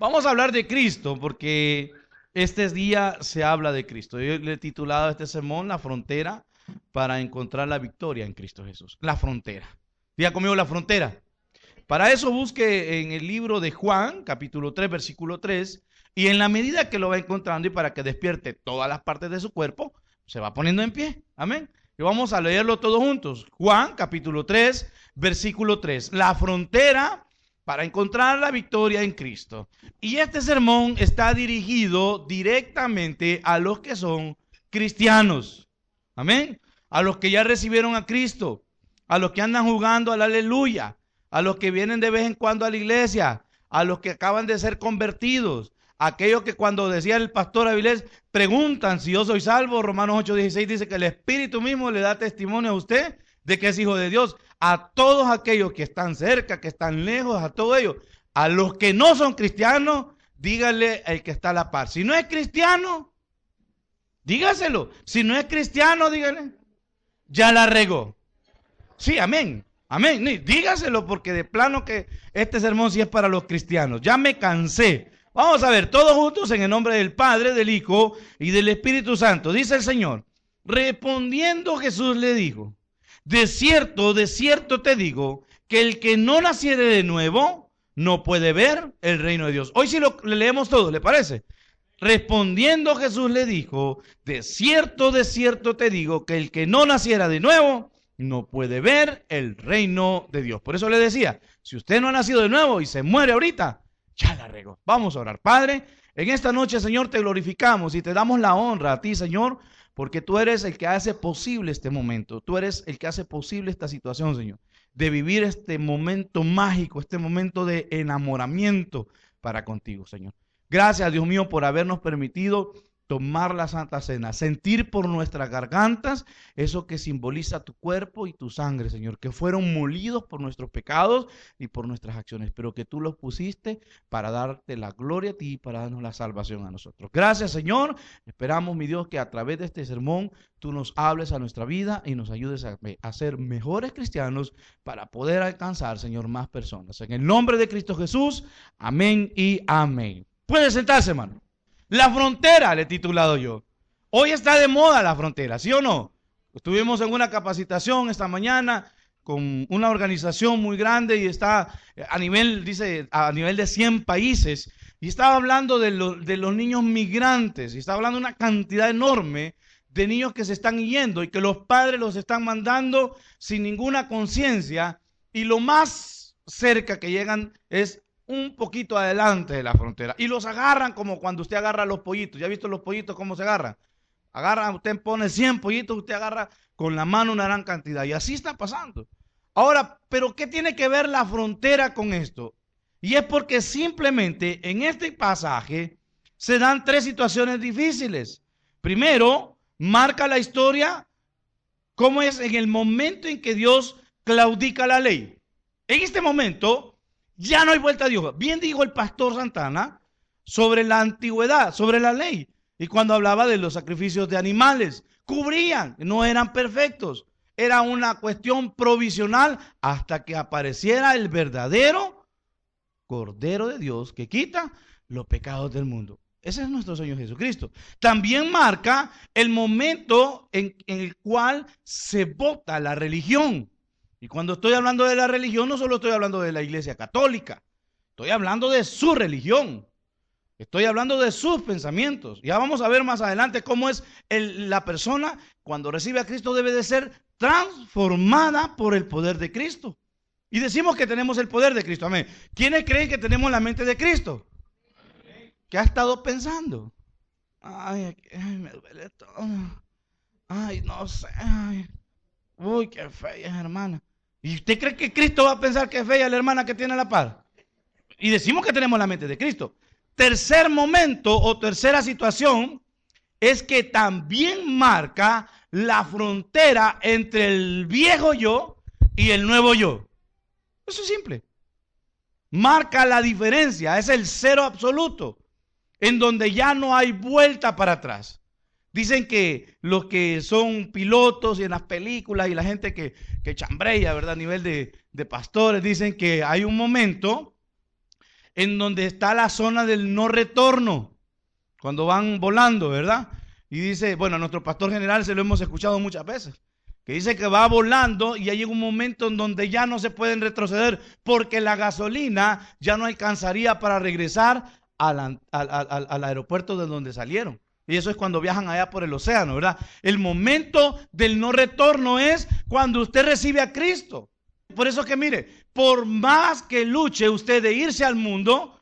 Vamos a hablar de Cristo porque este día se habla de Cristo. Yo le he titulado este sermón La frontera para encontrar la victoria en Cristo Jesús. La frontera. Diga conmigo la frontera. Para eso busque en el libro de Juan, capítulo 3, versículo 3, y en la medida que lo va encontrando y para que despierte todas las partes de su cuerpo, se va poniendo en pie. Amén. Y vamos a leerlo todos juntos. Juan, capítulo 3, versículo 3. La frontera para encontrar la victoria en Cristo. Y este sermón está dirigido directamente a los que son cristianos. Amén. A los que ya recibieron a Cristo, a los que andan jugando al aleluya, a los que vienen de vez en cuando a la iglesia, a los que acaban de ser convertidos, aquellos que cuando decía el pastor Avilés, preguntan si yo soy salvo, Romanos 8:16 dice que el Espíritu mismo le da testimonio a usted de que es hijo de Dios a todos aquellos que están cerca, que están lejos, a todos ellos. A los que no son cristianos, dígale el que está a la par. Si no es cristiano, dígaselo. Si no es cristiano, dígale. Ya la regó. Sí, amén. Amén. Dígaselo porque de plano que este sermón sí es para los cristianos. Ya me cansé. Vamos a ver, todos juntos en el nombre del Padre, del Hijo y del Espíritu Santo. Dice el Señor. Respondiendo Jesús le dijo, de cierto, de cierto te digo, que el que no naciere de nuevo no puede ver el reino de Dios. Hoy sí lo leemos todo, ¿le parece? Respondiendo Jesús le dijo, de cierto, de cierto te digo, que el que no naciera de nuevo no puede ver el reino de Dios. Por eso le decía, si usted no ha nacido de nuevo y se muere ahorita, ya la rego. Vamos a orar. Padre, en esta noche, Señor, te glorificamos y te damos la honra a ti, Señor, porque tú eres el que hace posible este momento. Tú eres el que hace posible esta situación, Señor. De vivir este momento mágico, este momento de enamoramiento para contigo, Señor. Gracias, Dios mío, por habernos permitido tomar la Santa Cena, sentir por nuestras gargantas eso que simboliza tu cuerpo y tu sangre, Señor, que fueron molidos por nuestros pecados y por nuestras acciones, pero que tú los pusiste para darte la gloria a ti y para darnos la salvación a nosotros. Gracias, Señor. Esperamos, mi Dios, que a través de este sermón tú nos hables a nuestra vida y nos ayudes a, ser mejores cristianos para poder alcanzar, Señor, más personas. En el nombre de Cristo Jesús, amén y amén. Puede sentarse, hermano. La frontera, le he titulado yo. Hoy está de moda la frontera, ¿sí o no? Estuvimos en una capacitación esta mañana con una organización muy grande y está a nivel, dice, a nivel de 100 países. Y estaba hablando de, de los niños migrantes y estaba hablando de una cantidad enorme de niños que se están yendo y que los padres los están mandando sin ninguna conciencia y lo más cerca que llegan es un poquito adelante de la frontera y los agarran como cuando usted agarra los pollitos. ¿Ya ha visto los pollitos cómo se agarran? Agarra, usted pone 100 pollitos, usted agarra con la mano una gran cantidad y así está pasando. Ahora, pero ¿qué tiene que ver la frontera con esto? Y es porque simplemente en este pasaje se dan tres situaciones difíciles. Primero, marca la historia cómo es en el momento en que Dios claudica la ley. En este momento, ya no hay vuelta a Dios. Bien dijo el pastor Santana sobre la antigüedad, sobre la ley. Y cuando hablaba de los sacrificios de animales, cubrían, no eran perfectos. Era una cuestión provisional hasta que apareciera el verdadero Cordero de Dios que quita los pecados del mundo. Ese es nuestro Señor Jesucristo. También marca el momento en, en el cual se vota la religión. Y cuando estoy hablando de la religión, no solo estoy hablando de la iglesia católica, estoy hablando de su religión. Estoy hablando de sus pensamientos. Ya vamos a ver más adelante cómo es la persona cuando recibe a Cristo debe de ser transformada por el poder de Cristo. Y decimos que tenemos el poder de Cristo. Amén. ¿Quiénes creen que tenemos la mente de Cristo? ¿Qué ha estado pensando? Ay, me duele todo. Ay, no sé. Uy, qué fea, hermana. ¿Y usted cree que Cristo va a pensar que es fea la hermana que tiene la paz? Y decimos que tenemos la mente de Cristo. Tercer momento o tercera situación es que también marca la frontera entre el viejo yo y el nuevo yo. Eso es simple. Marca la diferencia, es el cero absoluto, en donde ya no hay vuelta para atrás. Dicen que los que son pilotos y en las películas y la gente que, que chambrea, ¿verdad? A nivel de, de pastores, dicen que hay un momento en donde está la zona del no retorno, cuando van volando, ¿verdad? Y dice, bueno, a nuestro pastor general se lo hemos escuchado muchas veces, que dice que va volando y hay un momento en donde ya no se pueden retroceder porque la gasolina ya no alcanzaría para regresar al, al aeropuerto de donde salieron. Y eso es cuando viajan allá por el océano, ¿verdad? El momento del no retorno es cuando usted recibe a Cristo. Por eso que mire, por más que luche usted de irse al mundo,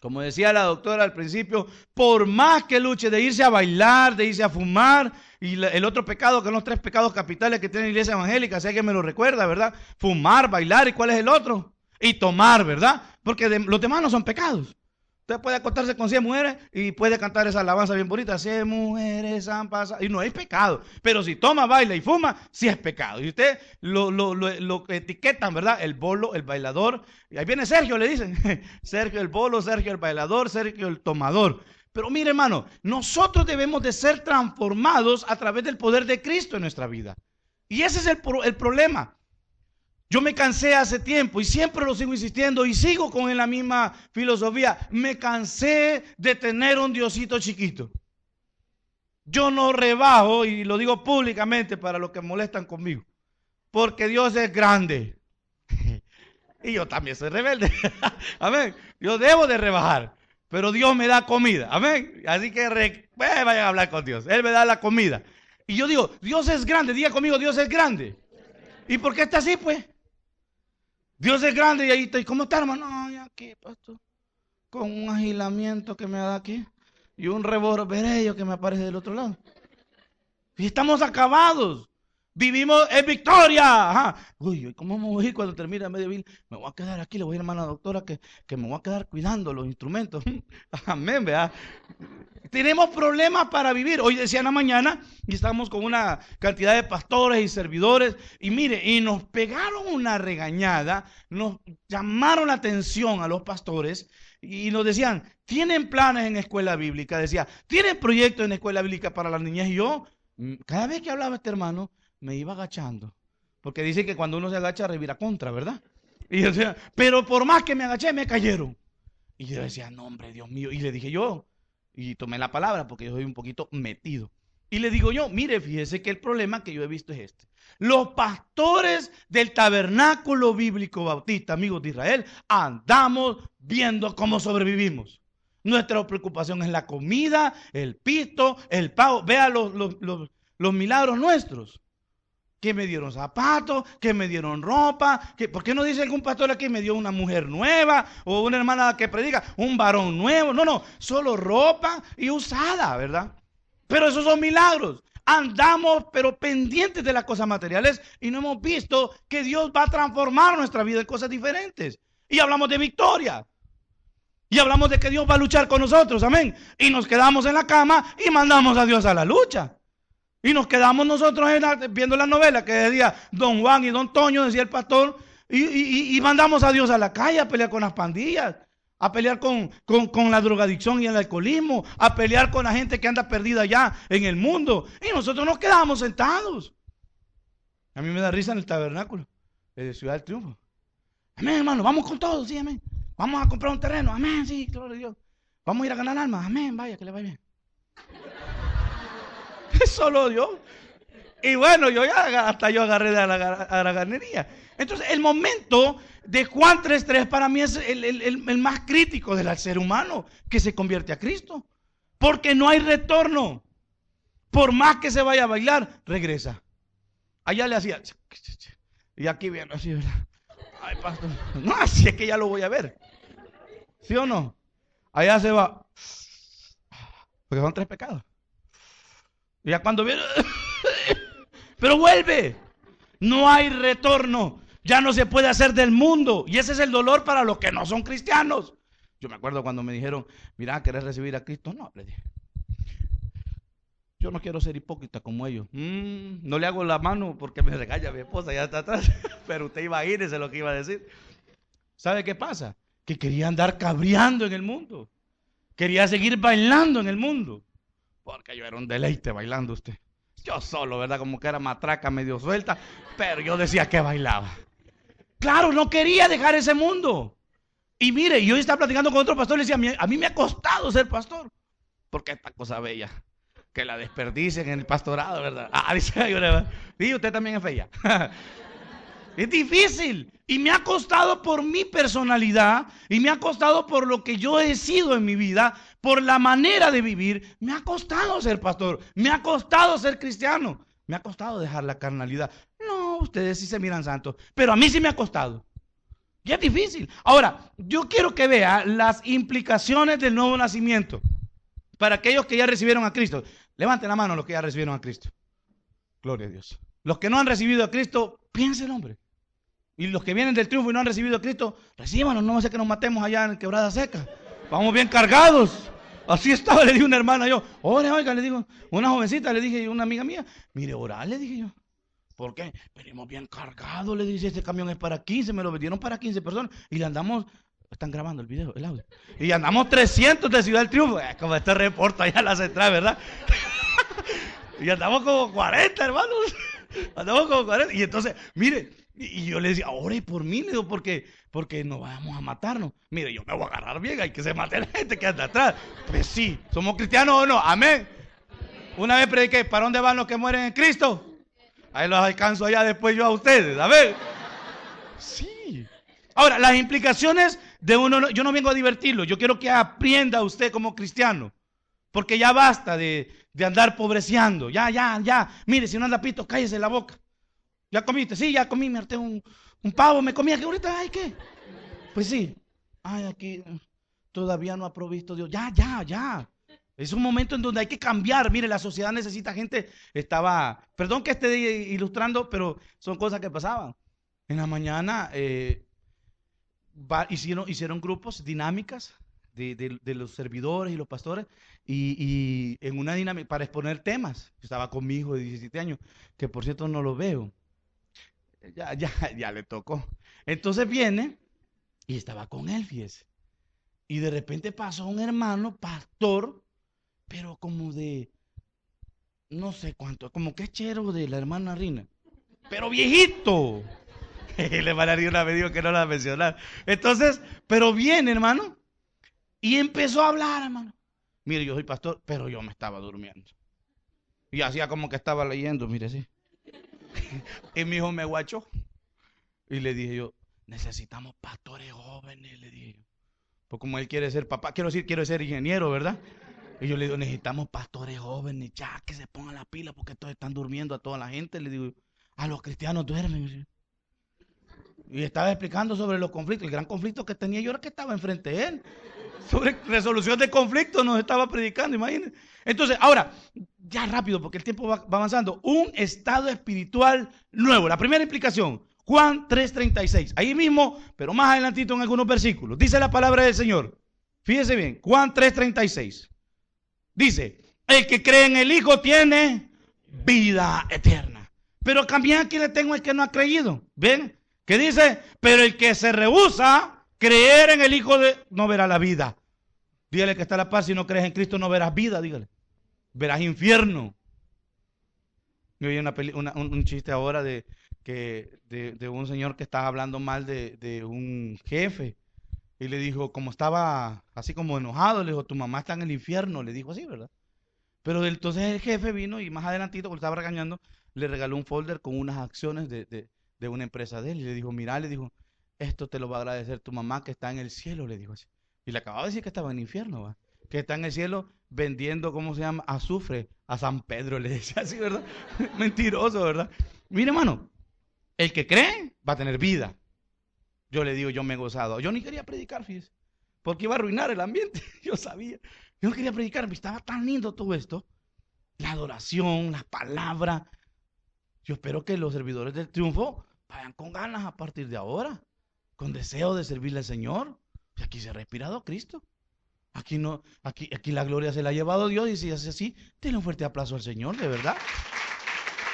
como decía la doctora al principio, por más que luche de irse a bailar, de irse a fumar, y el otro pecado, que son los tres pecados capitales que tiene la iglesia evangélica, sé que me lo recuerda, ¿verdad? Fumar, bailar, ¿y cuál es el otro? Y tomar, ¿verdad? Porque los demás no son pecados. Usted puede acostarse con 100 mujeres y puede cantar esa alabanza bien bonita. 100 mujeres han pasado. Y no hay pecado. Pero si toma, baila y fuma, sí es pecado. Y usted lo, lo, lo, etiquetan, ¿verdad? El bolo, el bailador. Y ahí viene Sergio, le dicen. Sergio el bolo, Sergio el bailador, Sergio el tomador. Pero mire, hermano, nosotros debemos de ser transformados a través del poder de Cristo en nuestra vida. Y ese es el, el problema. Yo me cansé hace tiempo y siempre lo sigo insistiendo y sigo con la misma filosofía. Me cansé de tener un Diosito chiquito. Yo no rebajo y lo digo públicamente para los que molestan conmigo. Porque Dios es grande. y yo también soy rebelde. Amén. Yo debo de rebajar. Pero Dios me da comida. Amén. Así que vayan a hablar con Dios. Él me da la comida. Y yo digo, Dios es grande. Diga conmigo, Dios es grande. ¿Y por qué está así, pues? Dios es grande y ahí está. ¿Y cómo está, hermano? Ay, aquí, pastor. Con un agilamiento que me da aquí. Y un revolverello que me aparece del otro lado. Y estamos acabados. Vivimos en victoria. Ajá. Uy, ¿cómo me voy cuando termine medio Me voy a quedar aquí, le voy a ir a la doctora que, que me voy a quedar cuidando los instrumentos. Amén, ¿verdad? Tenemos problemas para vivir. Hoy decía en la mañana y estamos con una cantidad de pastores y servidores y mire, y nos pegaron una regañada, nos llamaron la atención a los pastores y nos decían, ¿tienen planes en escuela bíblica? Decía, ¿tienen proyectos en escuela bíblica para las niñas? Y yo, mm, cada vez que hablaba este hermano, me iba agachando. Porque dice que cuando uno se agacha, revira contra, ¿verdad? Y yo decía, pero por más que me agaché, me cayeron. Y yo decía, no, hombre, Dios mío. Y le dije yo, y tomé la palabra porque yo soy un poquito metido. Y le digo yo, mire, fíjese que el problema que yo he visto es este. Los pastores del tabernáculo bíblico bautista, amigos de Israel, andamos viendo cómo sobrevivimos. Nuestra preocupación es la comida, el pito, el pago. Vea los, los milagros nuestros que me dieron zapatos, que me dieron ropa, que, ¿por qué no dice algún pastor aquí me dio una mujer nueva o una hermana que predica, un varón nuevo? No, no, solo ropa y usada, ¿verdad? Pero esos son milagros. Andamos pero pendientes de las cosas materiales y no hemos visto que Dios va a transformar nuestra vida en cosas diferentes. Y hablamos de victoria. Y hablamos de que Dios va a luchar con nosotros, amén. Y nos quedamos en la cama y mandamos a Dios a la lucha. Y nos quedamos nosotros viendo la novela que decía Don Juan y Don Toño, decía el pastor, y, mandamos a Dios a la calle a pelear con las pandillas, a pelear con, con, la drogadicción y el alcoholismo, a pelear con la gente que anda perdida allá en el mundo. Y nosotros nos quedamos sentados. A mí me da risa en el tabernáculo de Ciudad del Triunfo. Amén, hermano, vamos con todo, sí, amén. Vamos a comprar un terreno, amén, sí, gloria a Dios. Vamos a ir a ganar almas, amén, vaya, que le vaya bien. Solo Dios. Y bueno, yo ya hasta yo agarré a la, ganería. Entonces, el momento de Juan 3.3 para mí es el, más crítico del ser humano que se convierte a Cristo. Porque no hay retorno. Por más que se vaya a bailar, regresa. Allá le hacía. Y aquí viene así, ¿verdad? Ay, pastor. No, así es que ya lo voy a ver. ¿Sí o no? Allá se va. Porque son tres pecados. Ya cuando viene, pero vuelve. No hay retorno. Ya no se puede hacer del mundo. Y ese es el dolor para los que no son cristianos. Yo me acuerdo cuando me dijeron, mira, ¿querés recibir a Cristo? No, le dije. Yo no quiero ser hipócrita como ellos. Mm, no le hago la mano porque me regaña mi esposa, ya está atrás. Pero usted iba a irse lo que iba a decir. ¿Sabe qué pasa? Que quería andar cabreando en el mundo. Quería seguir bailando en el mundo. Porque yo era un deleite bailando usted. Yo solo, ¿verdad? Como que era matraca medio suelta, pero yo decía que bailaba. Claro, no quería dejar ese mundo. Y mire, yo estaba platicando con otro pastor y le decía, a mí me ha costado ser pastor. Porque esta cosa bella, que la desperdicen en el pastorado, ¿verdad? Ah, dice, y usted también es bella. es difícil. Y me ha costado por mi personalidad y me ha costado por lo que yo he sido en mi vida, por la manera de vivir. Me ha costado ser pastor, me ha costado ser cristiano, me ha costado dejar la carnalidad. No, ustedes sí se miran santos, pero a mí sí me ha costado. Y es difícil. Ahora, yo quiero que vea las implicaciones del nuevo nacimiento para aquellos que ya recibieron a Cristo. Levanten la mano los que ya recibieron a Cristo. Gloria a Dios. Los que no han recibido a Cristo, piensen, hombre. Y los que vienen del triunfo y no han recibido a Cristo, recíbanos, no va a ser que nos matemos allá en quebrada seca. Vamos bien cargados. Así estaba, le dije una hermana yo, ore, oiga, le digo, una jovencita, le dije, una amiga mía, mire, orar, le dije yo. ¿Por qué? Venimos bien cargados, le dije, este camión es para 15, me lo vendieron para 15 personas y le andamos, están grabando el video, el audio, y andamos 300 de Ciudad del Triunfo, es como este reporte allá en la central, ¿verdad? y andamos como 40, hermanos, andamos como 40, y entonces, mire, y yo le decía, ore por mí, le digo, porque, porque no vamos a matarnos. Mire, yo me voy a agarrar bien, hay que se mate la gente que anda atrás. Pues sí, ¿somos cristianos o no? Amén. Una vez prediqué, ¿para dónde van los que mueren en Cristo? Ahí los alcanzo allá después yo a ustedes, a ver. Sí. Ahora, las implicaciones de uno, yo no vengo a divertirlo, yo quiero que aprenda usted como cristiano. Porque ya basta de, de andar pobreciando. Ya, ya, ya. Mire, si no anda pito, cállese la boca. ¿Ya comiste? Sí, ya comí, me harté un, pavo, me comí aquí ahorita, ay, ¿qué? Pues sí. Ay, aquí todavía no ha provisto Dios. Ya, ya, ya. Es un momento en donde hay que cambiar. Mire, la sociedad necesita gente. Estaba, perdón que esté ilustrando, pero son cosas que pasaban. En la mañana eh, hicieron, hicieron grupos, dinámicas de, los servidores y los pastores, y, en una dinámica para exponer temas. Estaba con mi hijo de 17 años, que por cierto no lo veo ya, ya, ya le tocó. Entonces viene y estaba con él. Y de repente pasó un hermano, pastor, pero como de, no sé cuánto, como que chero de la hermana Rina, pero viejito. Le a una vez que no la mencionar. Entonces, pero viene, hermano, y empezó a hablar, hermano. Mire, yo soy pastor, pero yo me estaba durmiendo. Y hacía como que estaba leyendo, mire, sí. y mi hijo me guachó. Y le dije yo, necesitamos pastores jóvenes, le dije yo. Pues como él quiere ser papá, quiero decir, quiero ser ingeniero, ¿verdad? Y yo le digo, necesitamos pastores jóvenes, ya que se pongan la pila porque todos están durmiendo a toda la gente. Le digo, a los cristianos duermen. Y estaba explicando sobre los conflictos. El gran conflicto que tenía yo era que estaba enfrente de él. Sobre resolución de conflictos nos estaba predicando, imagínense. Entonces, ahora, ya rápido, porque el tiempo va, avanzando. Un estado espiritual nuevo. La primera implicación, Juan 3:36. Ahí mismo, pero más adelantito en algunos versículos. Dice la palabra del Señor. Fíjese bien, Juan 3:36. Dice, el que cree en el Hijo tiene vida eterna. Pero también aquí le tengo el que no ha creído. ¿Ven? ¿Qué dice? Pero el que se rehúsa creer en el Hijo de no verá la vida. Dígale que está la paz, si no crees en Cristo no verás vida, dígale. Verás infierno. Yo vi una un, chiste ahora de, que, de, un señor que estaba hablando mal de, de, un jefe. Y le dijo, como estaba así como enojado, le dijo, tu mamá está en el infierno. Le dijo así, ¿verdad? Pero entonces el jefe vino y más adelantito, cuando estaba regañando, le regaló un folder con unas acciones de, de una empresa de él y le dijo, mira, le dijo, esto te lo va a agradecer tu mamá que está en el cielo, le dijo así. Y le acababa de decir que estaba en el infierno, ¿va? que está en el cielo vendiendo, ¿cómo se llama? Azufre a San Pedro, le decía así, ¿verdad? Mentiroso, ¿verdad? Mire, hermano, el que cree va a tener vida. Yo le digo, yo me he gozado. Yo ni quería predicar, fíjese, porque iba a arruinar el ambiente. Yo sabía. Yo no quería predicar, me estaba tan lindo todo esto. La adoración, la palabra. Yo espero que los servidores del triunfo Vayan con ganas a partir de ahora, con deseo de servirle al Señor. Y aquí se ha respirado Cristo. Aquí no, aquí, aquí la gloria se la ha llevado Dios y si hace así, denle un fuerte aplauso al Señor, de verdad.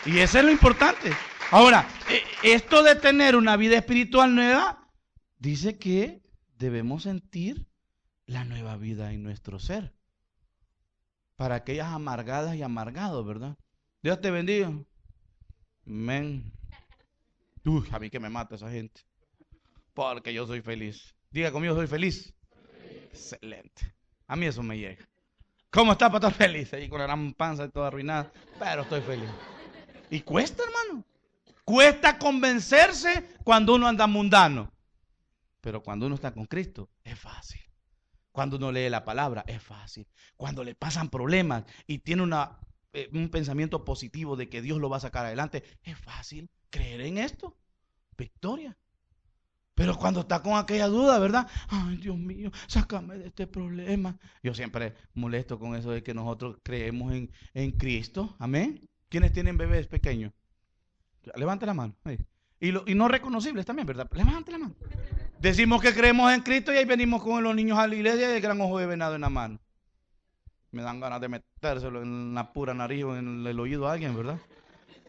Y eso es lo importante. Ahora, eh, esto de tener una vida espiritual nueva, dice que debemos sentir la nueva vida en nuestro ser. Para aquellas amargadas y amargados, ¿verdad? Dios te bendiga. Amén. Uy, a mí que me mata esa gente. Porque yo soy feliz. Diga conmigo, soy feliz. Excelente. A mí eso me llega. ¿Cómo está, pastor? Feliz. Ahí con la gran panza y toda arruinada. Pero estoy feliz. Y cuesta, hermano. Cuesta convencerse cuando uno anda mundano. Pero cuando uno está con Cristo, es fácil. Cuando uno lee la palabra, es fácil. Cuando le pasan problemas y tiene una, eh, un pensamiento positivo de que Dios lo va a sacar adelante, es fácil creer en esto. Victoria. Pero cuando está con aquella duda, ¿verdad? Ay, Dios mío, sácame de este problema. Yo siempre molesto con eso de que nosotros creemos en, en Cristo. Amén. ¿Quiénes tienen bebés pequeños? Levante la mano. Y, lo, y no reconocibles también, ¿verdad? Levante la mano. Decimos que creemos en Cristo y ahí venimos con los niños a la iglesia y el gran ojo de venado en la mano. Me dan ganas de metérselo en la pura nariz o en el oído a alguien, ¿verdad?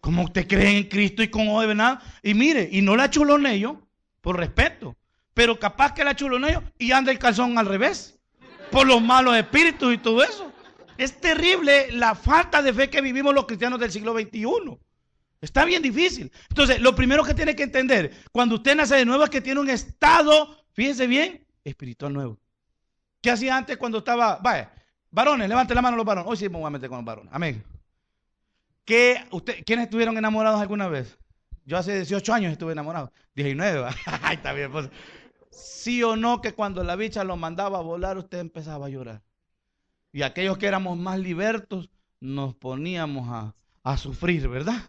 ¿Cómo usted cree en Cristo y con ojo de venado? Y mire, y no la chuloneo por respeto, pero capaz que la chuloneo y anda el calzón al revés, por los malos espíritus y todo eso. Es terrible la falta de fe que vivimos los cristianos del siglo XXI. Está bien difícil. Entonces, lo primero que tiene que entender, cuando usted nace de nuevo es que tiene un estado, fíjese bien, espiritual nuevo. ¿Qué hacía antes cuando estaba, vaya, varones, levante la mano los varones. Hoy sí me voy a meter con los varones. Amén. ¿Qué, usted, ¿Quiénes estuvieron enamorados alguna vez? Yo hace 18 años estuve enamorado. 19, Ay, está bien, pues. Sí o no que cuando la bicha lo mandaba a volar, usted empezaba a llorar. Y aquellos que éramos más libertos, nos poníamos a, a sufrir, ¿verdad?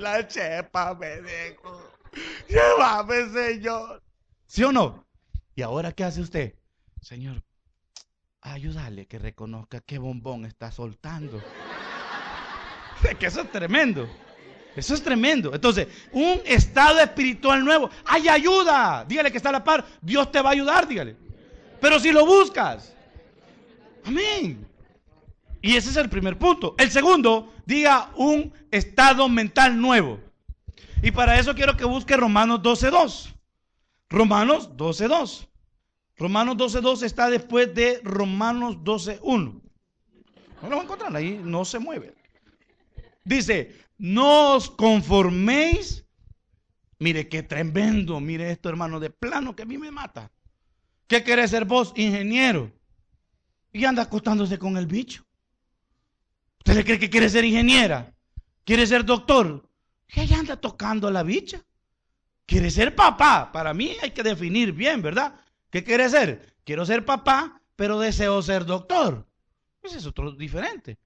La chepa me dejo. Llévame, Señor. ¿Sí o no? ¿Y ahora qué hace usted? Señor, ayúdale que reconozca qué bombón está soltando. que eso es tremendo. Eso es tremendo. Entonces, un estado espiritual nuevo. Hay ayuda. Dígale que está a la par. Dios te va a ayudar, dígale. Pero si lo buscas. Amén. Y ese es el primer punto. El segundo, diga un estado mental nuevo. Y para eso quiero que busque Romanos 12.2. Romanos 12.2. Romanos 12.2 está después de Romanos 12.1. No lo van a encontrar ahí, no se mueve. Dice, no os conforméis. Mire qué tremendo, mire esto hermano, de plano que a mí me mata. ¿Qué quiere ser vos, ingeniero? Y anda acostándose con el bicho. ¿Usted cree que quiere ser ingeniera? ¿Quiere ser doctor? Y ella anda tocando la bicha. ¿Quiere ser papá? Para mí hay que definir bien, ¿verdad? ¿Qué quiere ser? Quiero ser papá, pero deseo ser doctor. Ese es otro diferente.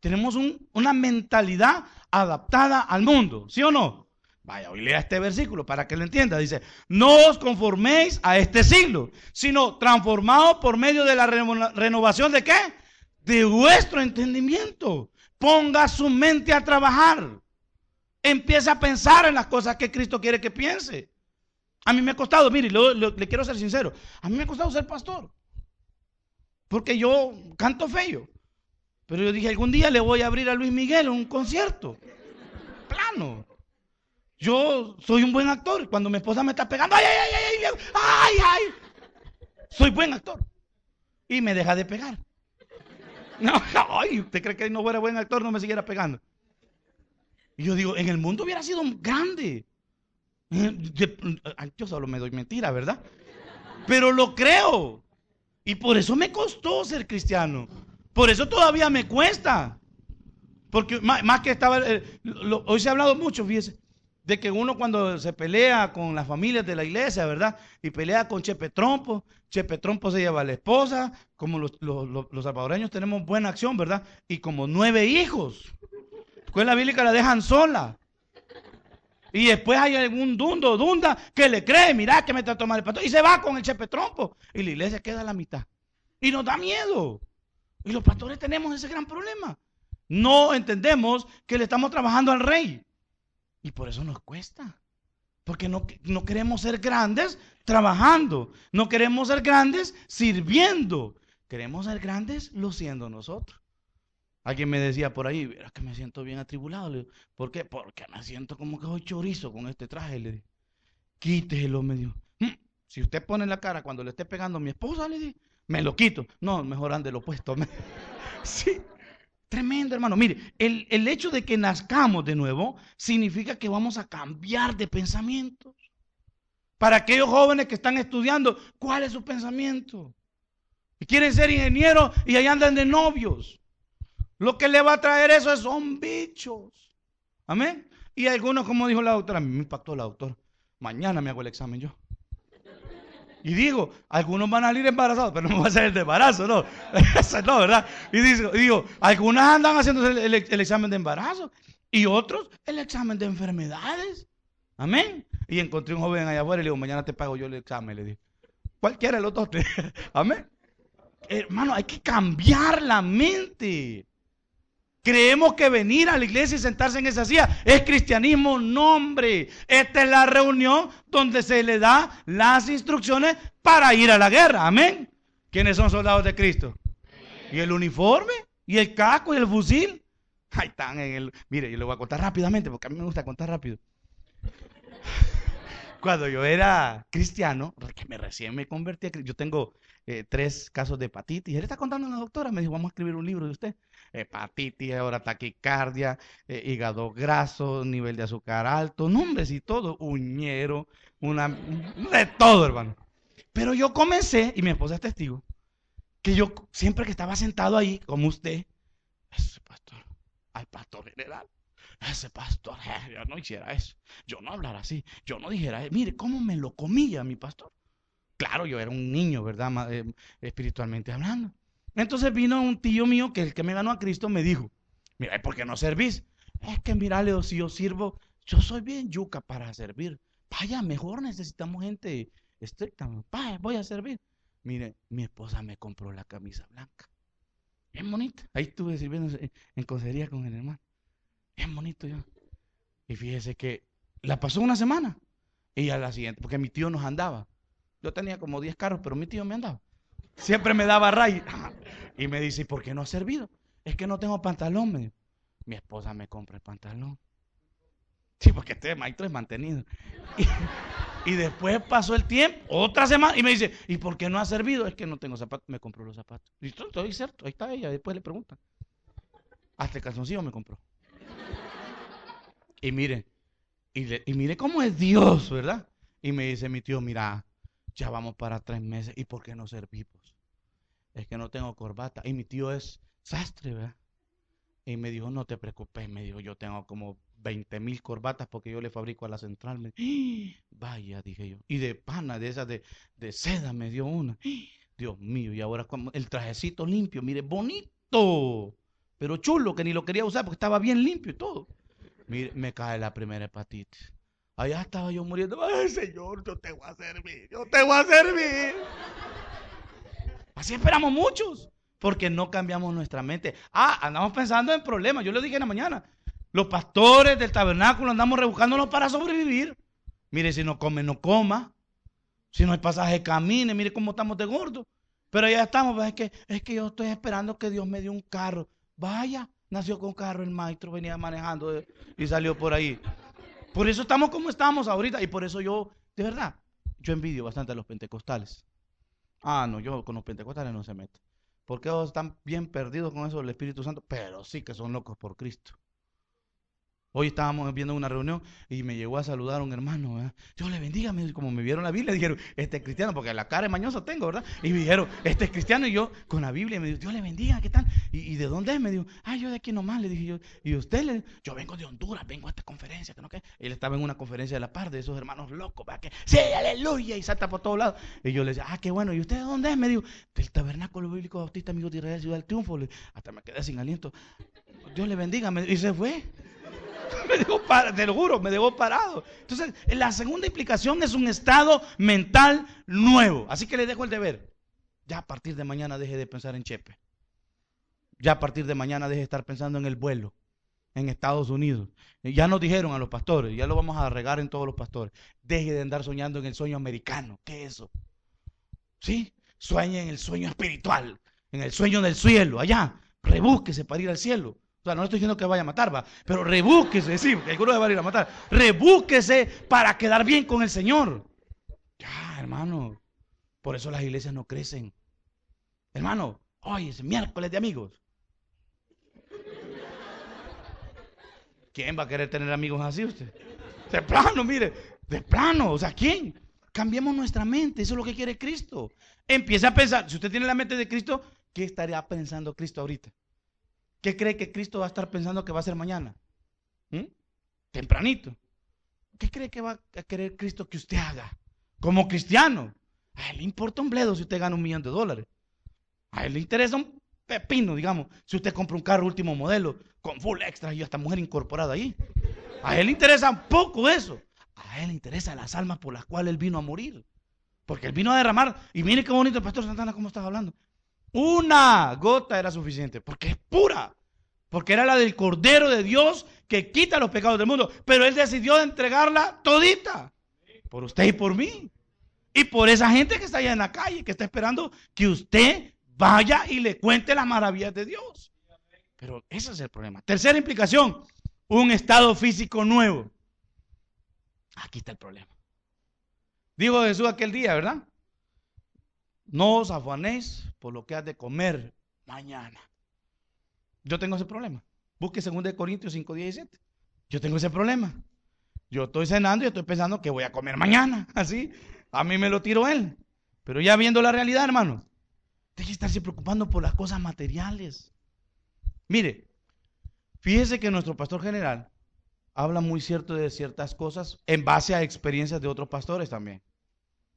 Tenemos una mentalidad adaptada al mundo, ¿sí o no? Vaya, hoy lea este versículo para que lo entienda. Dice, no os conforméis a este siglo, sino transformados por medio de la renovación de qué? de vuestro entendimiento. Ponga su mente a trabajar. Empieza a pensar en las cosas que Cristo quiere que piense. A mí me ha costado, mire, le quiero ser sincero, a mí me ha costado ser pastor. Porque yo canto feo. Pero yo dije, algún día le voy a abrir a Luis Miguel un concierto. Plano. Yo soy un buen actor. Cuando mi esposa me está pegando, ay, ay, ay, ay, ay, ay. Soy buen actor. Y me deja de pegar. No, ay, ¿usted cree que no fuera buen actor no me siguiera pegando? Y yo digo, en el mundo hubiera sido grande. Yo solo me doy mentira, ¿verdad? Pero lo creo. Y por eso me costó ser cristiano. Por eso todavía me cuesta. Porque más, que estaba, eh, hoy se ha hablado mucho, fíjese, de que uno cuando se pelea con las familias de la iglesia, ¿verdad? Y pelea con Chepe Trompo, Chepe Trompo se lleva a la esposa, como los, salvadoreños tenemos buena acción, ¿verdad? Y como nueve hijos. Escuela bíblica la dejan sola. Y después hay algún dundo, dunda, que le cree, mira que me está tomando el pastor. Y se va con el Chepe Trompo. Y la iglesia queda a la mitad. Y nos da miedo. Y los pastores tenemos ese gran problema. No entendemos que le estamos trabajando al rey. Y por eso nos cuesta. Porque no, no queremos ser grandes trabajando. No queremos ser grandes sirviendo. Queremos ser grandes luciendo nosotros. Alguien me decía por ahí, verás que me siento bien atribulado. ¿Por qué? Porque me siento como que soy chorizo con este traje. Le dije, quítelo, me dijo. Mm, si usted pone la cara cuando le esté pegando a mi esposa, le dije, me lo quito. No, mejor ande lo opuesto. sí, Tremendo, hermano. Mire, el, el, hecho de que nazcamos de nuevo significa que vamos a cambiar de pensamientos. Para aquellos jóvenes que están estudiando, ¿cuál es su pensamiento? Y quieren ser ingenieros y ahí andan de novios. Lo que le va a traer eso son bichos. Amén. Y algunos, como dijo la doctora, me impactó la doctora. Mañana me hago el examen yo. Y digo, algunos van a salir embarazados, pero no va a ser el de embarazo, no. Eso no, ¿verdad? Y digo, algunas andan haciendo el, el, examen de embarazo y otros el examen de enfermedades. Amén. Y encontré un joven allá afuera y le digo, mañana te pago yo el examen. Le dije, cualquiera de los dos. Amén. Hermano, hay que cambiar la mente. Creemos que venir a la iglesia y sentarse en esa silla es cristianismo. No. Esta es la reunión donde se le da las instrucciones para ir a la guerra. Amén. ¿Quiénes son soldados de Cristo? ¿Y el uniforme? ¿Y el casco y el fusil? Ahí están en el... Mire, yo le voy a contar rápidamente porque a mí me gusta contar rápido. Cuando yo era cristiano, que me recién me convertí a yo tengo eh, tres casos de hepatitis. Él está contando a la doctora, me dijo, vamos a escribir un libro de usted hepatitis, ahora taquicardia, eh, hígado graso, nivel de azúcar alto, nombres y todo, uñero, una, de todo, hermano. Pero yo comencé, y mi esposa es testigo, que yo siempre que estaba sentado ahí, como usted, ese pastor, al pastor general, ese pastor, eh, yo no hiciera eso, yo no hablara así, yo no dijera, mire, ¿cómo me lo comía mi pastor? Claro, yo era un niño, ¿verdad? Eh, espiritualmente hablando. Entonces vino un tío mío, que el que me ganó a Cristo, me dijo, mira, ¿por qué no servís? Es que mira, Leo, si yo sirvo, yo soy bien yuca para servir. Vaya, mejor necesitamos gente estricta. Vaya, voy a servir. Mire, mi esposa me compró la camisa blanca. Bien bonita. Ahí estuve sirviendo en consejería con el hermano. Bien bonito yo. Y fíjese que la pasó una semana. Y a la siguiente, porque mi tío nos andaba. Yo tenía como 10 carros, pero mi tío me andaba. Siempre me daba ray. Y me dice, ¿y por qué no ha servido? Es que no tengo pantalón. Mi esposa me compra el pantalón. Sí, porque este maestro es mantenido. Y, después pasó el tiempo, otra semana, y me dice, ¿y por qué no ha servido? Es que no tengo zapatos. Me compró los zapatos. Y estoy cierto, ahí está ella. Después le preguntan. Hasta el calzoncillo me compró. Y mire, y, y mire cómo es Dios, ¿verdad? Y me dice mi tío, mira, ya vamos para tres meses. ¿Y por qué no servimos? Es que no tengo corbata. Y mi tío es sastre, ¿verdad? Y me dijo, no te preocupes. Me dijo, yo tengo como 20 mil corbatas porque yo le fabrico a la central. Vaya, dije yo. Y de pana, de esas de, seda, me dio una. Dios mío, y ahora el trajecito limpio, mire, bonito, pero chulo, que ni lo quería usar porque estaba bien limpio y todo. Mire, me cae la primera hepatitis. Allá estaba yo muriendo. Ay, Señor, yo te voy a servir. Yo te voy a servir. Así esperamos muchos. Porque no cambiamos nuestra mente. Ah, andamos pensando en problemas. Yo le dije en la mañana. Los pastores del tabernáculo andamos rebuscándonos para sobrevivir. Mire, si no come, no coma. Si no hay pasaje, camine. Mire cómo estamos de gordo. Pero ya estamos. Pues, es, que, es que yo estoy esperando que Dios me dé un carro. Vaya, nació con carro el maestro, venía manejando y salió por ahí. Por eso estamos como estamos ahorita y por eso yo, de verdad, yo envidio bastante a los pentecostales. Ah, no, yo con los pentecostales no se mete. Porque ellos están bien perdidos con eso del Espíritu Santo, pero sí que son locos por Cristo. Hoy estábamos viendo una reunión y me llegó a saludar un hermano. ¿verdad? Dios le bendiga. Como me vieron la Biblia, dijeron, este es cristiano, porque la cara de mañoso tengo, ¿verdad? Y me dijeron, este es cristiano. Y yo con la Biblia me dijo, Dios le bendiga, ¿qué tal? ¿Y, de dónde es? Me dijo, ah, yo de aquí nomás. Le dije yo, ¿y usted? Le yo vengo de Honduras, vengo a esta conferencia. que no qué? Él estaba en una conferencia de la par de esos hermanos locos, ¿verdad? Que, sí, aleluya, y salta por todos lados. Y yo le decía, ah, qué bueno. ¿Y usted de dónde es? Me dijo, del Tabernáculo Bíblico Bautista, amigo de Israel, Ciudad del Triunfo. Hasta me quedé sin aliento. Dios le bendiga. y se fue. me dejó parado, te lo juro, me dejó parado. Entonces, la segunda implicación es un estado mental nuevo. Así que le dejo el deber. Ya a partir de mañana deje de pensar en Chepe. Ya a partir de mañana deje de estar pensando en el vuelo en Estados Unidos. Ya nos dijeron a los pastores, ya lo vamos a regar en todos los pastores. Deje de andar soñando en el sueño americano. ¿Qué es eso? ¿Sí? Sueñe en el sueño espiritual, en el sueño del cielo, allá. Rebúsquese para ir al cielo. O sea, no estoy diciendo que vaya a matar, va, pero rebúsquese, sí, que alguno va a ir a matar. Rebúsquese para quedar bien con el Señor. Ya, hermano. Por eso las iglesias no crecen. Hermano, hoy es miércoles de amigos. ¿Quién va a querer tener amigos así usted? De plano, mire, de plano, o sea, ¿quién? Cambiemos nuestra mente, eso es lo que quiere Cristo. Empieza a pensar, si usted tiene la mente de Cristo, ¿qué estaría pensando Cristo ahorita? ¿Qué cree que Cristo va a estar pensando que va a ser mañana? ¿Mm? Tempranito. ¿Qué cree que va a querer Cristo que usted haga? Como cristiano. A él le importa un bledo si usted gana un millón de dólares. A él le interesa un pepino, digamos, si usted compra un carro último modelo con full extra y hasta mujer incorporada ahí. A él le interesa un poco eso. A él le interesa las almas por las cuales él vino a morir. Porque él vino a derramar. Y mire qué bonito el pastor Santana, cómo estás hablando. Una gota era suficiente, porque es pura. Porque era la del Cordero de Dios que quita los pecados del mundo. Pero él decidió entregarla todita. Por usted y por mí. Y por esa gente que está allá en la calle, que está esperando que usted vaya y le cuente las maravillas de Dios. Pero ese es el problema. Tercera implicación, un estado físico nuevo. Aquí está el problema. Dijo Jesús aquel día, ¿verdad? No os afanéis por lo que has de comer mañana. Yo tengo ese problema. Busque 2 Corintios 5, 17. Yo tengo ese problema. Yo estoy cenando y estoy pensando que voy a comer mañana. Así, a mí me lo tiro él. Pero ya viendo la realidad, hermano, deje de estarse preocupando por las cosas materiales. Mire, fíjese que nuestro pastor general habla muy cierto de ciertas cosas en base a experiencias de otros pastores también.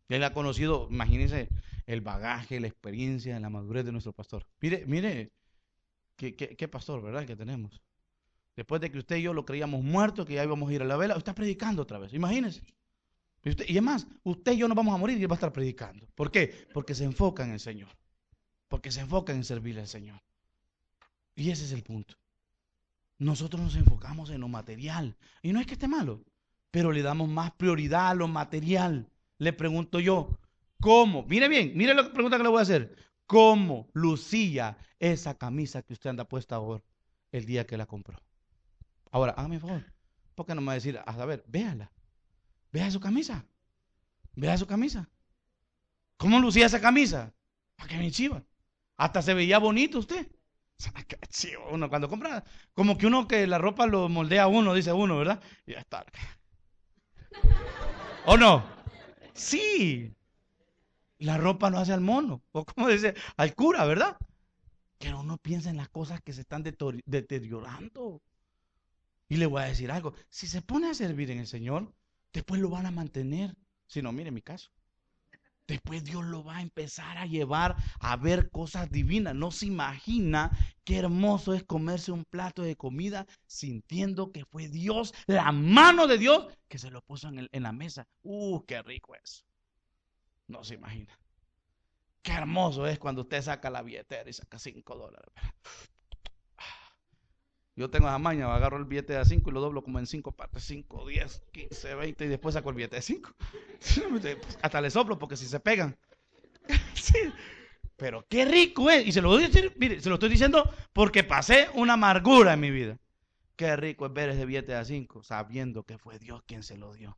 Él ha conocido, imagínense, el bagaje, la experiencia, la madurez de nuestro pastor. Mire, mire, qué, pastor, ¿verdad? Que tenemos. Después de que usted y yo lo creíamos muerto, que ya íbamos a ir a la vela, está predicando otra vez. Imagínense. Y, usted, y además, usted y yo nos vamos a morir y él va a estar predicando. ¿Por qué? Porque se enfoca en el Señor. Porque se enfoca en servirle al Señor. Y ese es el punto. Nosotros nos enfocamos en lo material. Y no es que esté malo, pero le damos más prioridad a lo material. Le pregunto yo, ¿cómo? Mire bien, mire la pregunta que le voy a hacer. ¿Cómo lucía esa camisa que usted anda puesta ahora el día que la compró? Ahora, hágame favor. ¿Por qué no me va a decir, a ver, véala? Vea su camisa. Vea su camisa. ¿Cómo lucía esa camisa? ¿Para qué me chiva? Hasta se veía bonito usted. Sí, uno cuando compra, como que uno que la ropa lo moldea uno, dice uno, ¿verdad? Y ya está. ¿O no? Sí. La ropa no hace al mono, o como dice, al cura, ¿verdad? Pero uno piensa en las cosas que se están deteriorando. Y le voy a decir algo, si se pone a servir en el Señor, después lo van a mantener. Si no, mire mi caso. Después Dios lo va a empezar a llevar a ver cosas divinas. No se imagina qué hermoso es comerse un plato de comida sintiendo que fue Dios, la mano de Dios, que se lo puso en, en la mesa. ¡Uh, qué rico es! No se imagina. Qué hermoso es cuando usted saca la billetera y saca 5 dólares. Yo tengo esa maña, agarro el billete de 5 y lo doblo como en 5 partes, 5, 10, 15, 20 y después saco el billete de 5. Hasta le soplo porque si se pegan. Pero qué rico es. Y se lo voy a decir, mire, se lo estoy diciendo porque pasé una amargura en mi vida. Qué rico es ver ese billete de 5 sabiendo que fue Dios quien se lo dio.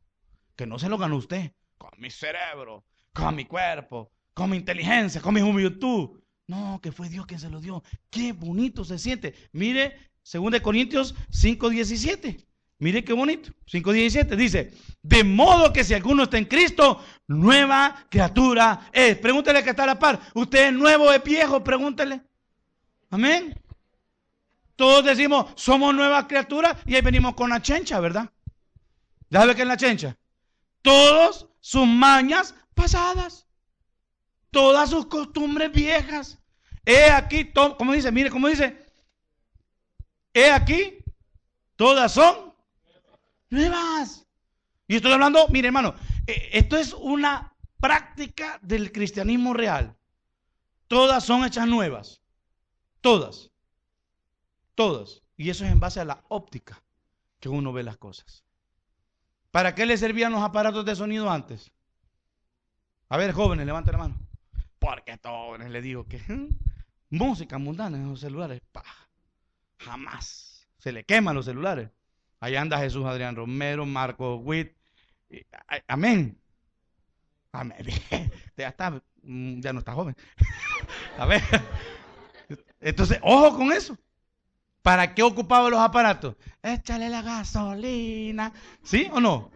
Que no se lo ganó usted. Con mi cerebro, con mi cuerpo, con mi inteligencia, con mi juventud. No, que fue Dios quien se lo dio. Qué bonito se siente. Mire Según de Corintios 5:17. Mire qué bonito. 5:17 dice, de modo que si alguno está en Cristo, nueva criatura es. Pregúntele que está a la par. ¿Usted es nuevo es viejo? Pregúntele. Amén. Todos decimos, somos nuevas criaturas y ahí venimos con la chencha, ¿verdad? ¿Ya sabe qué es la chencha? Todos sus mañas pasadas. Todas sus costumbres viejas. He aquí, como dice, mire, como dice, He aquí, todas son nuevas. Y estoy hablando, mire hermano, eh, esto es una práctica del cristianismo real. Todas son hechas nuevas. Todas. Todas. Y eso es en base a la óptica que uno ve las cosas. ¿Para qué le servían los aparatos de sonido antes? A ver, jóvenes, levanten la mano. Porque jóvenes le digo que música mundana en los celulares. Paja. Jamás. Se le queman los celulares. Ahí anda Jesús Adrián Romero, Marco Witt. Amén. Amén. Ya está, mm, ya no está joven. A ver. Entonces, ojo con eso. ¿Para qué ocupaba los aparatos? Échale la gasolina. ¿Sí o no?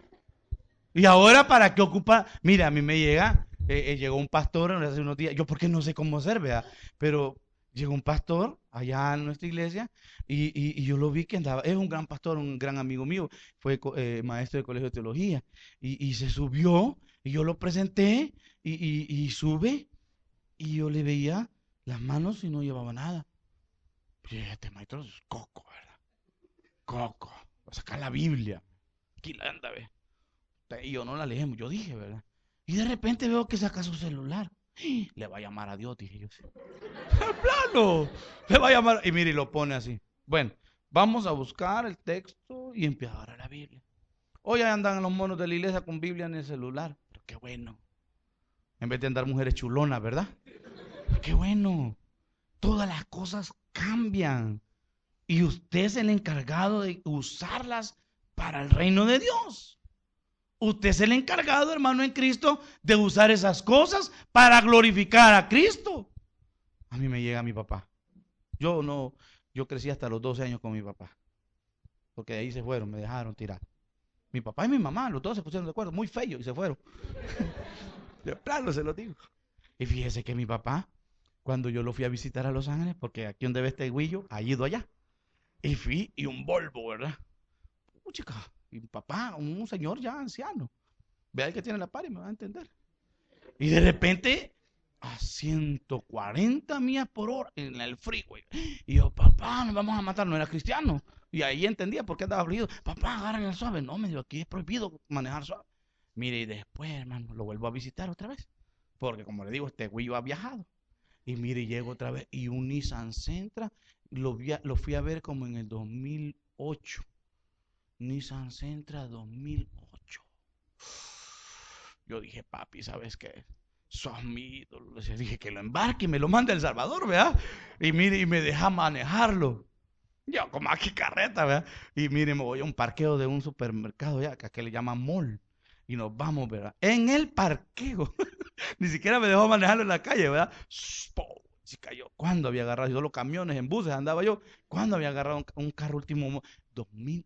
Y ahora, ¿para qué ocupa? Mira, a mí me llega, eh, eh, llegó un pastor hace unos días, yo porque no sé cómo ser, ¿verdad? Pero llegó un pastor allá en nuestra iglesia y, yo lo vi que andaba, es un gran pastor, un gran amigo mío, fue eh, maestro de colegio de teología y, se subió y yo lo presenté y, sube y yo le veía las manos y no llevaba nada. Y este maestro es coco, ¿verdad? Coco, va a sacar la Biblia. Aquí la anda, ¿ves? Y yo no la leemos, yo dije, ¿verdad? Y de repente veo que saca su celular. Le va a llamar a Dios, dije yo. plano! Le va a llamar. Y mire, lo pone así. Bueno, vamos a buscar el texto y empieza a la Biblia. Hoy andan los monos de la iglesia con Biblia en el celular. Pero qué bueno. En vez de andar mujeres chulonas, ¿verdad? Qué bueno. Todas las cosas cambian. Y usted es el encargado de usarlas para el reino de Dios. Usted es el encargado, hermano, en Cristo, de usar esas cosas para glorificar a Cristo. A mí me llega mi papá. Yo no, yo crecí hasta los 12 años con mi papá. Porque de ahí se fueron, me dejaron tirar. Mi papá y mi mamá, los dos se pusieron de acuerdo, muy feo, y se fueron. de plano se lo digo. Y fíjese que mi papá, cuando yo lo fui a visitar a Los Ángeles, porque aquí donde ve este guillo, ha ido allá. Y fui, y un Volvo, ¿verdad? Uh, chica, y papá, un señor ya anciano. Vea que tiene la par y me va a entender. Y de repente, a 140 millas por hora en el freeway. Y yo, papá, nos vamos a matar. No era cristiano. Y ahí entendía por qué andaba frío. Papá, agarren el suave. No, me dijo, aquí es prohibido manejar suave. Mire, y después, hermano, lo vuelvo a visitar otra vez. Porque como le digo, este güey ha viajado. Y mire, llego otra vez. Y un Nissan Sentra, lo, lo fui a ver como en el 2008. Nissan Sentra 2008. Yo dije, papi, ¿sabes qué? Sos mi ídolo. Dije que lo embarque y me lo mande a El Salvador, ¿verdad? Y mire, y me deja manejarlo. Yo, como aquí carreta, ¿verdad? Y mire, me voy a un parqueo de un supermercado ya, que le llaman mall. Y nos vamos, ¿verdad? En el parqueo. Ni siquiera me dejó manejarlo en la calle, ¿verdad? Se cayó. ¿Cuándo había agarrado? Yo los camiones, en buses andaba yo. ¿Cuándo había agarrado un, carro último? 2000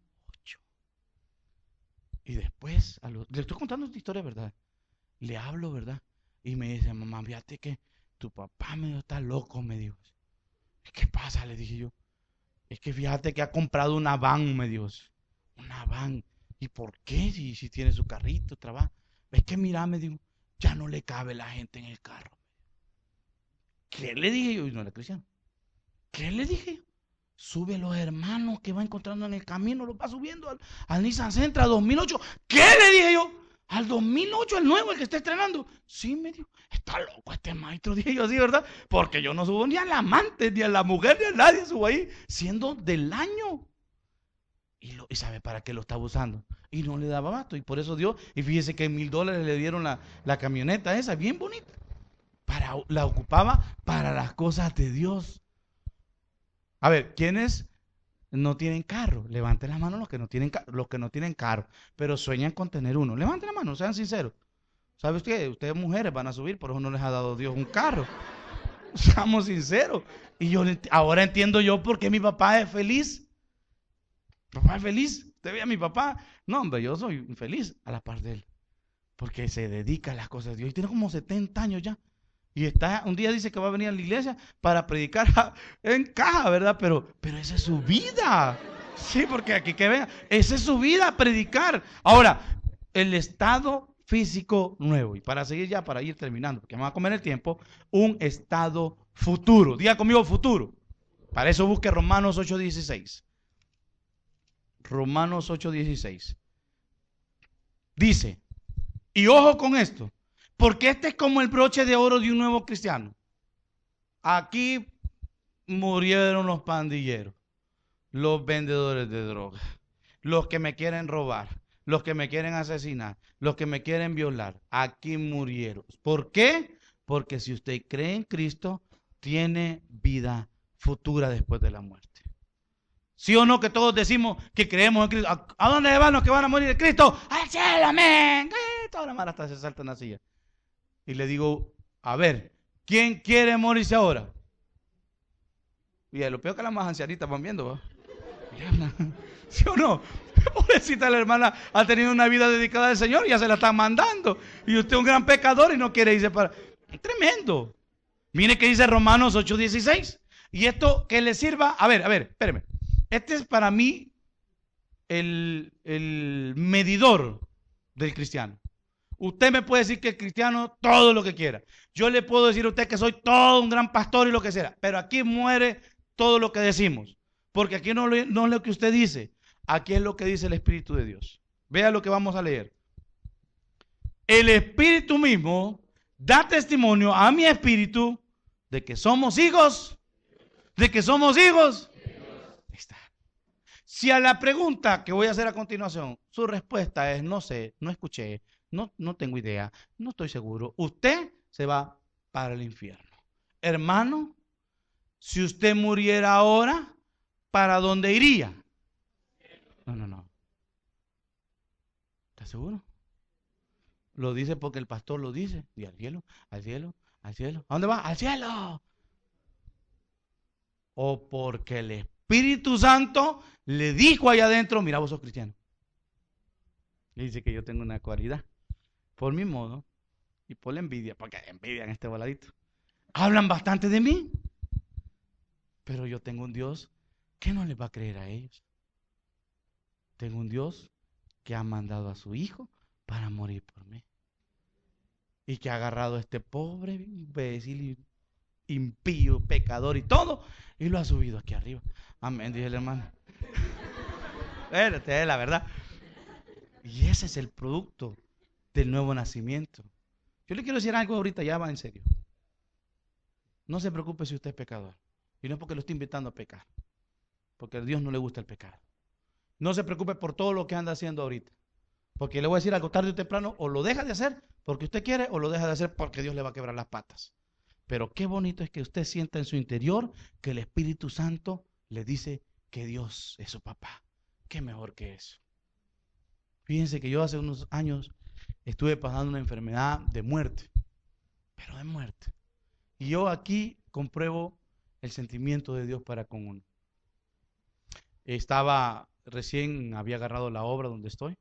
y después, le estoy contando esta historia, ¿verdad? Le hablo, ¿verdad? Y me dice, mamá, fíjate que tu papá me está loco, me dijo. ¿Qué pasa? Le dije yo. Es que fíjate que ha comprado una van, me dijo. Una van. ¿Y por qué? Si, si tiene su carrito, trabaja. Es que mira, me dijo, ya no le cabe la gente en el carro. ¿Qué le dije yo? Y no era cristiano. ¿Qué le dije yo? Sube los hermanos que va encontrando en el camino, los va subiendo al, Nissan Sentra 2008. ¿Qué le dije yo? Al 2008, el nuevo, el que está estrenando. Sí, me dijo, está loco este maestro, dije yo así, ¿verdad? Porque yo no subo ni a la amante, ni a la mujer, ni a nadie subo ahí, siendo del año. Y, lo, y sabe para qué lo estaba usando. Y no le daba basto. Y por eso dio, y fíjese que mil dólares le dieron la, la camioneta esa, bien bonita. Para, la ocupaba para las cosas de Dios. A ver, ¿quiénes no tienen carro? Levanten la mano los que no tienen los que no tienen carro, pero sueñan con tener uno. Levanten la mano, sean sinceros. ¿Sabe usted? Ustedes mujeres van a subir, por eso no les ha dado Dios un carro. Seamos sinceros. Y yo ahora entiendo yo por qué mi papá es feliz. papá es feliz. ¿Usted ve a mi papá? No, hombre, yo soy feliz a la par de él. Porque se dedica a las cosas de Dios. Y tiene como 70 años ya. Y está, un día dice que va a venir a la iglesia para predicar en caja, ¿verdad? Pero, pero esa es su vida. Sí, porque aquí que vean, esa es su vida, predicar. Ahora, el estado físico nuevo. Y para seguir ya, para ir terminando, porque vamos a comer el tiempo, un estado futuro. Diga conmigo futuro. Para eso busque Romanos 8:16. Romanos 8:16. Dice, y ojo con esto, porque este es como el broche de oro de un nuevo cristiano. Aquí murieron los pandilleros, los vendedores de drogas, los que me quieren robar, los que me quieren asesinar, los que me quieren violar. Aquí murieron. ¿Por qué? Porque si usted cree en Cristo, tiene vida futura después de la muerte. ¿Sí o no que todos decimos que creemos en Cristo? ¿A, dónde van los que van a morir de Cristo? ¡Al cielo, amén! Eh, toda la hasta se salta en la silla y le digo, a ver, ¿quién quiere morirse ahora? Y lo peor que las más ancianitas van viendo, ¿Sí o no? Pobrecita la hermana ha tenido una vida dedicada al Señor, ya se la está mandando. Y usted es un gran pecador y no quiere irse para... Tremendo. Mire que dice Romanos 8:16. Y esto que le sirva, a ver, a ver, espéreme. Este es para mí el, el medidor del cristiano. Usted me puede decir que el cristiano todo lo que quiera. Yo le puedo decir a usted que soy todo un gran pastor y lo que sea. Pero aquí muere todo lo que decimos. Porque aquí no, no es lo que usted dice. Aquí es lo que dice el Espíritu de Dios. Vea lo que vamos a leer. El Espíritu mismo da testimonio a mi espíritu de que somos hijos, de que somos hijos. está. Si a la pregunta que voy a hacer a continuación, su respuesta es no sé, no escuché, no, no tengo idea, no estoy seguro, usted se va para el infierno. Hermano, si usted muriera ahora, ¿para dónde iría? No, no, no. ¿Estás seguro? Lo dice porque el pastor lo dice. Y al cielo, al cielo, al cielo. ¿A dónde va? Al cielo. O porque el Espíritu Santo le dijo allá adentro, mira, vos sos cristiano. Dice que yo tengo una cualidad. Por mi modo y por la envidia, porque envidia en este voladito. Hablan bastante de mí. Pero yo tengo un Dios que no les va a creer a ellos. Tengo un Dios que ha mandado a su Hijo para morir por mí. Y que ha agarrado a este pobre imbécil, impío, pecador y todo, y lo ha subido aquí arriba. Amén, dice el hermano. es la verdad. Y ese es el producto del nuevo nacimiento. Yo le quiero decir algo ahorita, ya va en serio. No se preocupe si usted es pecador. Y no es porque lo esté invitando a pecar. Porque a Dios no le gusta el pecado. No se preocupe por todo lo que anda haciendo ahorita. Porque le voy a decir algo tarde o temprano, o lo deja de hacer porque usted quiere, o lo deja de hacer porque Dios le va a quebrar las patas. Pero qué bonito es que usted sienta en su interior que el Espíritu Santo le dice que Dios es su papá. Qué mejor que eso. Fíjense que yo hace unos años estuve pasando una enfermedad de muerte, pero de muerte. Y yo aquí compruebo el sentimiento de Dios para con uno. Estaba recién había agarrado la obra donde estoy.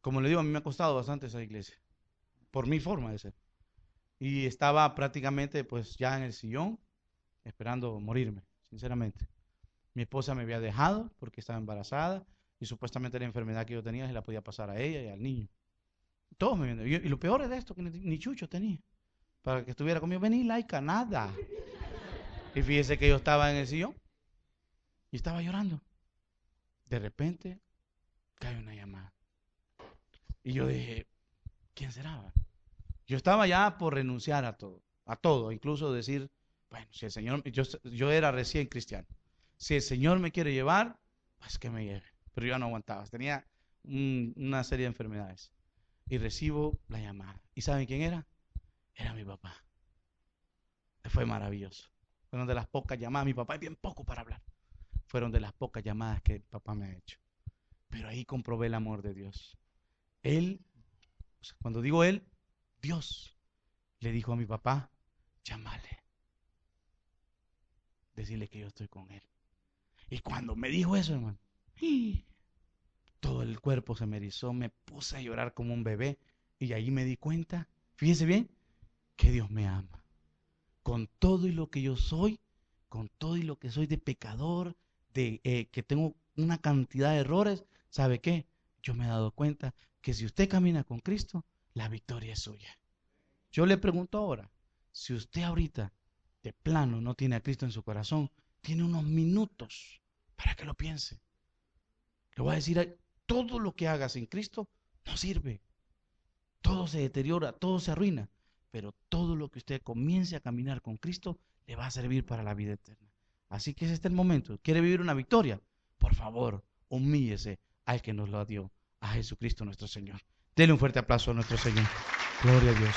Como le digo, a mí me ha costado bastante esa iglesia, por mi forma de ser. Y estaba prácticamente pues ya en el sillón, esperando morirme, sinceramente. Mi esposa me había dejado porque estaba embarazada y supuestamente la enfermedad que yo tenía se la podía pasar a ella y al niño. Y, lo peor es de esto, que ni, Chucho tenía. Para que estuviera conmigo, vení laica, nada. Y fíjese que yo estaba en el sillón y estaba llorando. De repente cae una llamada. Y yo dije, ¿quién será? Yo estaba ya por renunciar a todo, a todo, incluso decir, bueno, si el Señor, yo, yo era recién cristiano, si el Señor me quiere llevar, pues que me lleve. Pero yo no aguantaba, tenía una serie de enfermedades. Y recibo la llamada. ¿Y saben quién era? Era mi papá. Fue maravilloso. Fue una de las pocas llamadas. Mi papá es bien poco para hablar fueron de las pocas llamadas que papá me ha hecho. Pero ahí comprobé el amor de Dios. Él, cuando digo él, Dios le dijo a mi papá, llámale. Decirle que yo estoy con él. Y cuando me dijo eso, hermano, todo el cuerpo se me erizó, me puse a llorar como un bebé. Y ahí me di cuenta, fíjese bien, que Dios me ama. Con todo y lo que yo soy, con todo y lo que soy de pecador, de eh, que tengo una cantidad de errores, ¿sabe qué? Yo me he dado cuenta que si usted camina con Cristo, la victoria es suya. Yo le pregunto ahora, si usted ahorita de plano no tiene a Cristo en su corazón, tiene unos minutos para que lo piense. Le voy a decir, todo lo que haga sin Cristo no sirve. Todo se deteriora, todo se arruina, pero todo lo que usted comience a caminar con Cristo le va a servir para la vida eterna. Así que es este el momento. ¿Quiere vivir una victoria? Por favor, humíllese al que nos lo dio, a Jesucristo nuestro Señor. Dele un fuerte aplauso a nuestro Señor. Gloria a Dios.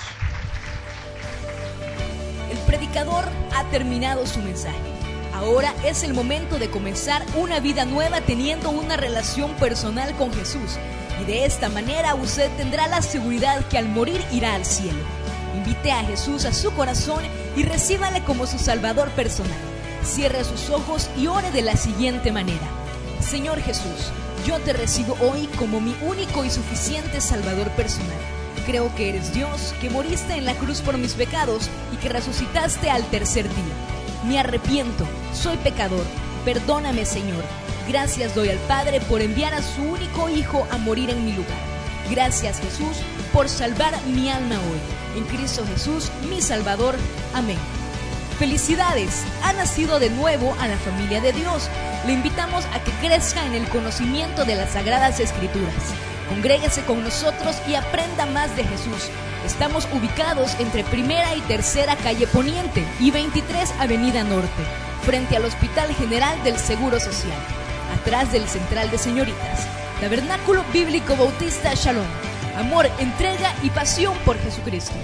El predicador ha terminado su mensaje. Ahora es el momento de comenzar una vida nueva teniendo una relación personal con Jesús. Y de esta manera usted tendrá la seguridad que al morir irá al cielo. Invite a Jesús a su corazón y recíbale como su Salvador personal. Cierre sus ojos y ore de la siguiente manera. Señor Jesús, yo te recibo hoy como mi único y suficiente Salvador personal. Creo que eres Dios, que moriste en la cruz por mis pecados y que resucitaste al tercer día. Me arrepiento, soy pecador. Perdóname, Señor. Gracias doy al Padre por enviar a su único Hijo a morir en mi lugar. Gracias, Jesús, por salvar mi alma hoy. En Cristo Jesús, mi Salvador. Amén. Felicidades, ha nacido de nuevo a la familia de Dios. Le invitamos a que crezca en el conocimiento de las Sagradas Escrituras. Congréguese con nosotros y aprenda más de Jesús. Estamos ubicados entre Primera y Tercera Calle Poniente y 23 Avenida Norte, frente al Hospital General del Seguro Social, atrás del Central de Señoritas. Tabernáculo Bíblico Bautista Shalom. Amor, entrega y pasión por Jesucristo.